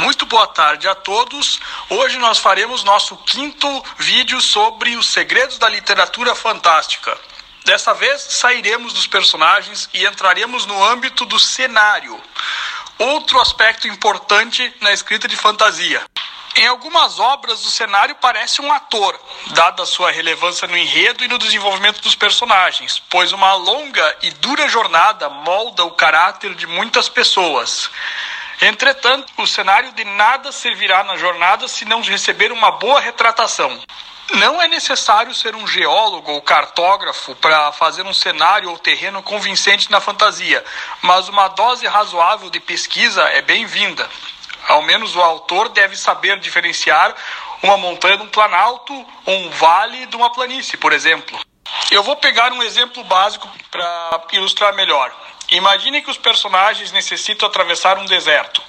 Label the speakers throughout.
Speaker 1: Muito boa tarde a todos. Hoje nós faremos nosso quinto vídeo sobre os segredos da literatura fantástica. Dessa vez sairemos dos personagens e entraremos no âmbito do cenário, outro aspecto importante na escrita de fantasia. Em algumas obras, o cenário parece um ator, dada a sua relevância no enredo e no desenvolvimento dos personagens, pois uma longa e dura jornada molda o caráter de muitas pessoas. Entretanto, o cenário de nada servirá na jornada se não receber uma boa retratação. Não é necessário ser um geólogo ou cartógrafo para fazer um cenário ou terreno convincente na fantasia, mas uma dose razoável de pesquisa é bem-vinda. Ao menos o autor deve saber diferenciar uma montanha de um planalto ou um vale de uma planície, por exemplo. Eu vou pegar um exemplo básico para ilustrar melhor. Imagine que os personagens necessitam atravessar um deserto.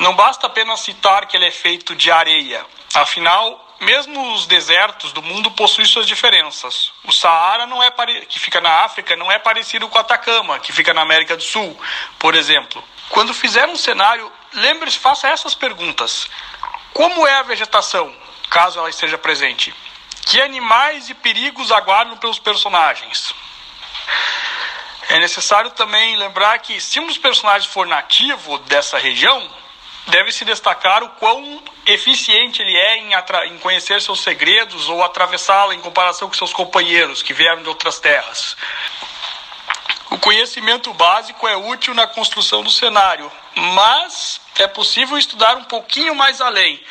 Speaker 1: Não basta apenas citar que ele é feito de areia. Afinal, mesmo os desertos do mundo possuem suas diferenças. O Saara, não é pare... que fica na África, não é parecido com o Atacama, que fica na América do Sul, por exemplo. Quando fizer um cenário, lembre-se, faça essas perguntas. Como é a vegetação, caso ela esteja presente? Que animais e perigos aguardam pelos personagens? É necessário também lembrar que, se um dos personagens for nativo dessa região, deve se destacar o quão eficiente ele é em, em conhecer seus segredos ou atravessá-la em comparação com seus companheiros que vieram de outras terras. O conhecimento básico é útil na construção do cenário, mas é possível estudar um pouquinho mais além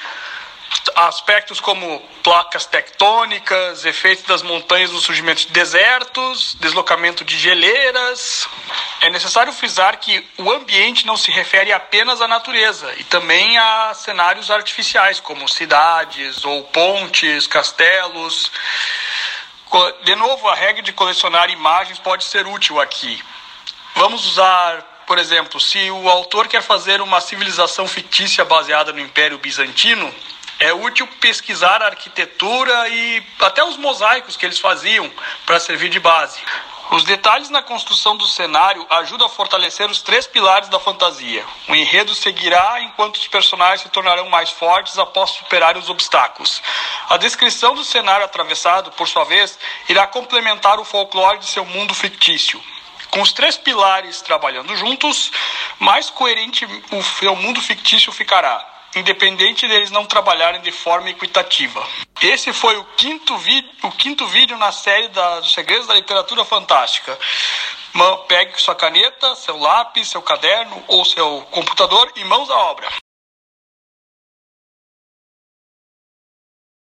Speaker 1: aspectos como placas tectônicas, efeitos das montanhas no surgimento de desertos, deslocamento de geleiras. É necessário frisar que o ambiente não se refere apenas à natureza e também a cenários artificiais, como cidades ou pontes, castelos. De novo, a regra de colecionar imagens pode ser útil aqui. Vamos usar, por exemplo, se o autor quer fazer uma civilização fictícia baseada no Império Bizantino, é útil pesquisar a arquitetura e até os mosaicos que eles faziam para servir de base. Os detalhes na construção do cenário ajudam a fortalecer os três pilares da fantasia. O enredo seguirá enquanto os personagens se tornarão mais fortes após superar os obstáculos. A descrição do cenário atravessado, por sua vez, irá complementar o folclore de seu mundo fictício. Com os três pilares trabalhando juntos, mais coerente o seu mundo fictício ficará independente deles não trabalharem de forma equitativa. Esse foi o quinto, o quinto vídeo na série dos Segredos da Literatura Fantástica. Pegue sua caneta, seu lápis, seu caderno ou seu computador e mãos à obra.